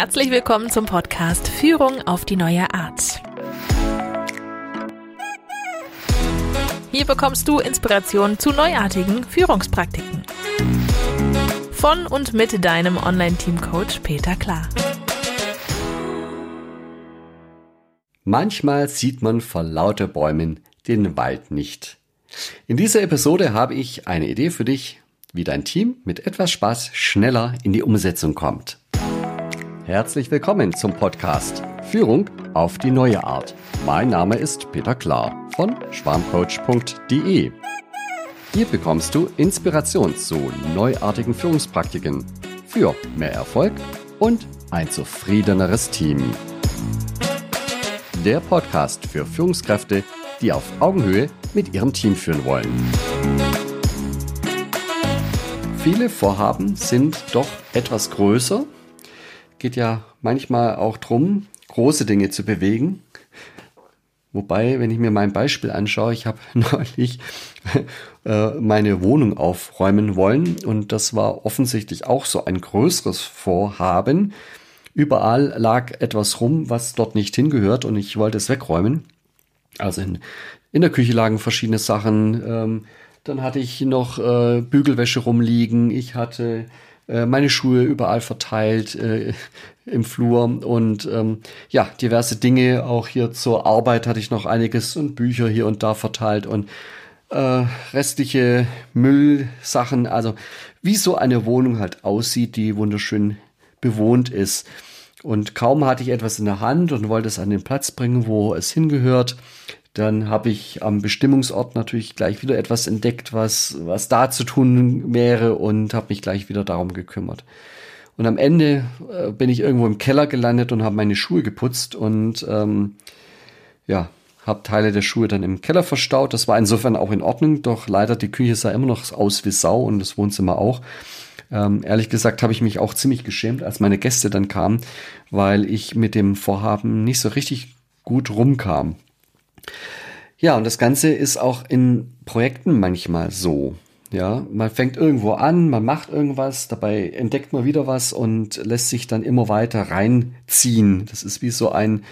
Herzlich willkommen zum Podcast Führung auf die neue Art. Hier bekommst du Inspiration zu neuartigen Führungspraktiken. Von und mit deinem Online-Team-Coach Peter Klar. Manchmal sieht man vor lauter Bäumen den Wald nicht. In dieser Episode habe ich eine Idee für dich, wie dein Team mit etwas Spaß schneller in die Umsetzung kommt. Herzlich willkommen zum Podcast Führung auf die neue Art. Mein Name ist Peter Klar von schwarmcoach.de. Hier bekommst du Inspiration zu neuartigen Führungspraktiken für mehr Erfolg und ein zufriedeneres Team. Der Podcast für Führungskräfte, die auf Augenhöhe mit ihrem Team führen wollen. Viele Vorhaben sind doch etwas größer geht ja manchmal auch drum, große Dinge zu bewegen. Wobei, wenn ich mir mein Beispiel anschaue, ich habe neulich äh, meine Wohnung aufräumen wollen und das war offensichtlich auch so ein größeres Vorhaben. Überall lag etwas rum, was dort nicht hingehört und ich wollte es wegräumen. Also in, in der Küche lagen verschiedene Sachen. Ähm, dann hatte ich noch äh, Bügelwäsche rumliegen. Ich hatte äh, meine Schuhe überall verteilt äh, im Flur und ähm, ja, diverse Dinge. Auch hier zur Arbeit hatte ich noch einiges und Bücher hier und da verteilt und äh, restliche Müllsachen. Also wie so eine Wohnung halt aussieht, die wunderschön bewohnt ist. Und kaum hatte ich etwas in der Hand und wollte es an den Platz bringen, wo es hingehört, dann habe ich am Bestimmungsort natürlich gleich wieder etwas entdeckt, was, was da zu tun wäre und habe mich gleich wieder darum gekümmert. Und am Ende äh, bin ich irgendwo im Keller gelandet und habe meine Schuhe geputzt und ähm, ja, habe Teile der Schuhe dann im Keller verstaut. Das war insofern auch in Ordnung, doch leider die Küche sah immer noch aus wie Sau und das Wohnzimmer auch. Ähm, ehrlich gesagt habe ich mich auch ziemlich geschämt, als meine Gäste dann kamen, weil ich mit dem Vorhaben nicht so richtig gut rumkam. Ja, und das Ganze ist auch in Projekten manchmal so. Ja, man fängt irgendwo an, man macht irgendwas, dabei entdeckt man wieder was und lässt sich dann immer weiter reinziehen. Das ist wie so ein,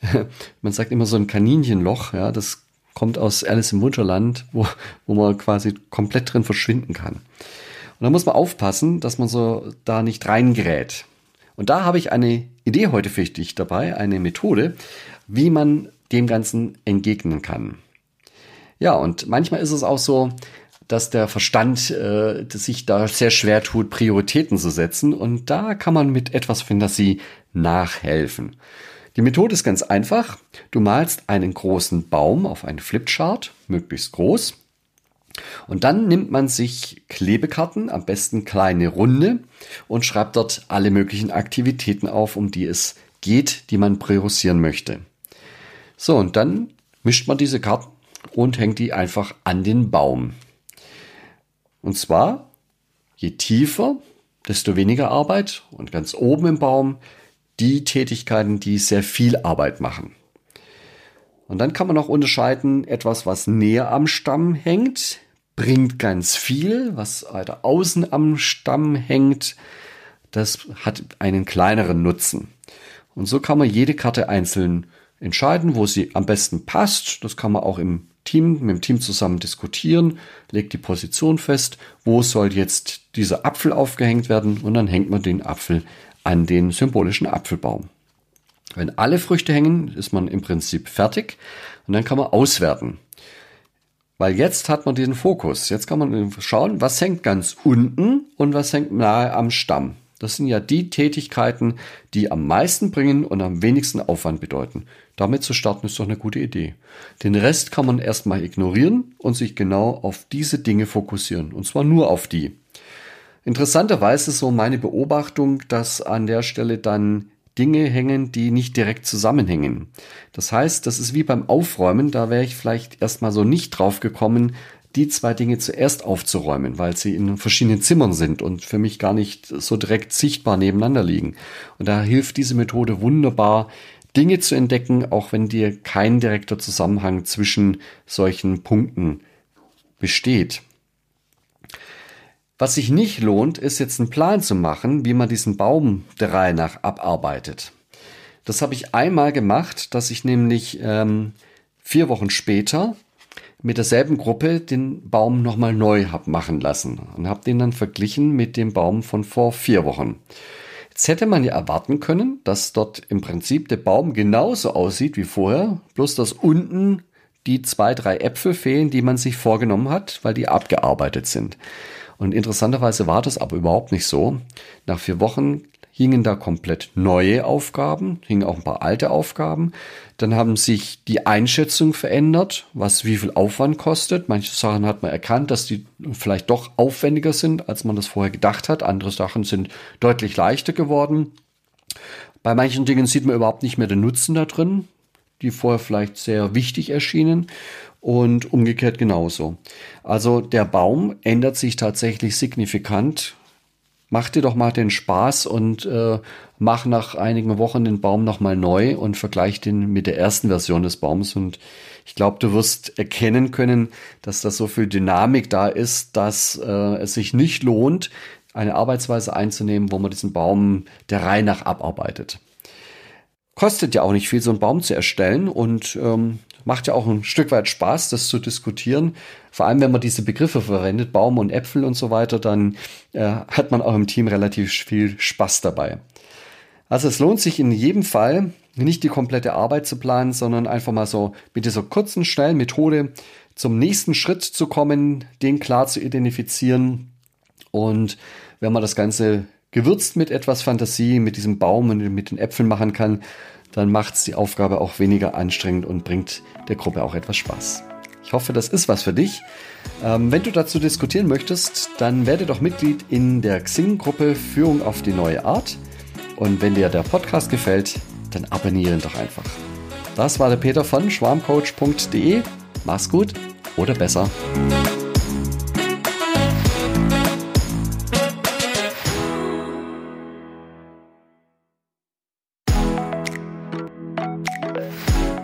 man sagt immer so ein Kaninchenloch, ja, das kommt aus Alice im Wunderland, wo, wo man quasi komplett drin verschwinden kann. Und da muss man aufpassen, dass man so da nicht reingerät. Und da habe ich eine Idee heute für dich dabei, eine Methode, wie man dem Ganzen entgegnen kann. Ja, und manchmal ist es auch so, dass der Verstand äh, sich da sehr schwer tut, Prioritäten zu setzen. Und da kann man mit etwas Fantasie nachhelfen. Die Methode ist ganz einfach. Du malst einen großen Baum auf einen Flipchart, möglichst groß. Und dann nimmt man sich Klebekarten, am besten kleine Runde, und schreibt dort alle möglichen Aktivitäten auf, um die es geht, die man priorisieren möchte. So, und dann mischt man diese Karten und hängt die einfach an den Baum. Und zwar, je tiefer, desto weniger Arbeit und ganz oben im Baum die Tätigkeiten, die sehr viel Arbeit machen. Und dann kann man noch unterscheiden, etwas, was näher am Stamm hängt, bringt ganz viel, was weiter außen am Stamm hängt, das hat einen kleineren Nutzen. Und so kann man jede Karte einzeln entscheiden, wo sie am besten passt. Das kann man auch im Team, mit dem Team zusammen diskutieren, legt die Position fest, wo soll jetzt dieser Apfel aufgehängt werden und dann hängt man den Apfel an den symbolischen Apfelbaum. Wenn alle Früchte hängen, ist man im Prinzip fertig und dann kann man auswerten. Weil jetzt hat man den Fokus. Jetzt kann man schauen, was hängt ganz unten und was hängt nahe am Stamm. Das sind ja die Tätigkeiten, die am meisten bringen und am wenigsten Aufwand bedeuten. Damit zu starten ist doch eine gute Idee. Den Rest kann man erstmal ignorieren und sich genau auf diese Dinge fokussieren. Und zwar nur auf die. Interessanterweise ist so meine Beobachtung, dass an der Stelle dann Dinge hängen, die nicht direkt zusammenhängen. Das heißt, das ist wie beim Aufräumen, da wäre ich vielleicht erstmal so nicht drauf gekommen, die zwei Dinge zuerst aufzuräumen, weil sie in verschiedenen Zimmern sind und für mich gar nicht so direkt sichtbar nebeneinander liegen. Und da hilft diese Methode wunderbar, Dinge zu entdecken, auch wenn dir kein direkter Zusammenhang zwischen solchen Punkten besteht. Was sich nicht lohnt, ist jetzt einen Plan zu machen, wie man diesen Baum der Reihe nach abarbeitet. Das habe ich einmal gemacht, dass ich nämlich ähm, vier Wochen später mit derselben Gruppe den Baum nochmal neu hab machen lassen und habe den dann verglichen mit dem Baum von vor vier Wochen. Jetzt hätte man ja erwarten können, dass dort im Prinzip der Baum genauso aussieht wie vorher, bloß dass unten die zwei, drei Äpfel fehlen, die man sich vorgenommen hat, weil die abgearbeitet sind. Und interessanterweise war das aber überhaupt nicht so. Nach vier Wochen hingen da komplett neue Aufgaben, hingen auch ein paar alte Aufgaben. Dann haben sich die Einschätzung verändert, was wie viel Aufwand kostet. Manche Sachen hat man erkannt, dass die vielleicht doch aufwendiger sind, als man das vorher gedacht hat. Andere Sachen sind deutlich leichter geworden. Bei manchen Dingen sieht man überhaupt nicht mehr den Nutzen da drin, die vorher vielleicht sehr wichtig erschienen und umgekehrt genauso. Also der Baum ändert sich tatsächlich signifikant mach dir doch mal den Spaß und äh, mach nach einigen Wochen den Baum nochmal neu und vergleich den mit der ersten Version des Baums. Und ich glaube, du wirst erkennen können, dass da so viel Dynamik da ist, dass äh, es sich nicht lohnt, eine Arbeitsweise einzunehmen, wo man diesen Baum der Reihe nach abarbeitet. Kostet ja auch nicht viel, so einen Baum zu erstellen und ähm, macht ja auch ein Stück weit Spaß, das zu diskutieren. Vor allem, wenn man diese Begriffe verwendet, Baum und Äpfel und so weiter, dann äh, hat man auch im Team relativ viel Spaß dabei. Also es lohnt sich in jedem Fall, nicht die komplette Arbeit zu planen, sondern einfach mal so mit dieser kurzen, schnellen Methode zum nächsten Schritt zu kommen, den klar zu identifizieren. Und wenn man das Ganze gewürzt mit etwas Fantasie, mit diesem Baum und mit den Äpfeln machen kann, dann macht es die Aufgabe auch weniger anstrengend und bringt der Gruppe auch etwas Spaß. Ich hoffe, das ist was für dich. Ähm, wenn du dazu diskutieren möchtest, dann werde doch Mitglied in der Xing-Gruppe Führung auf die neue Art. Und wenn dir der Podcast gefällt, dann abonniere ihn doch einfach. Das war der Peter von schwarmcoach.de. Mach's gut oder besser.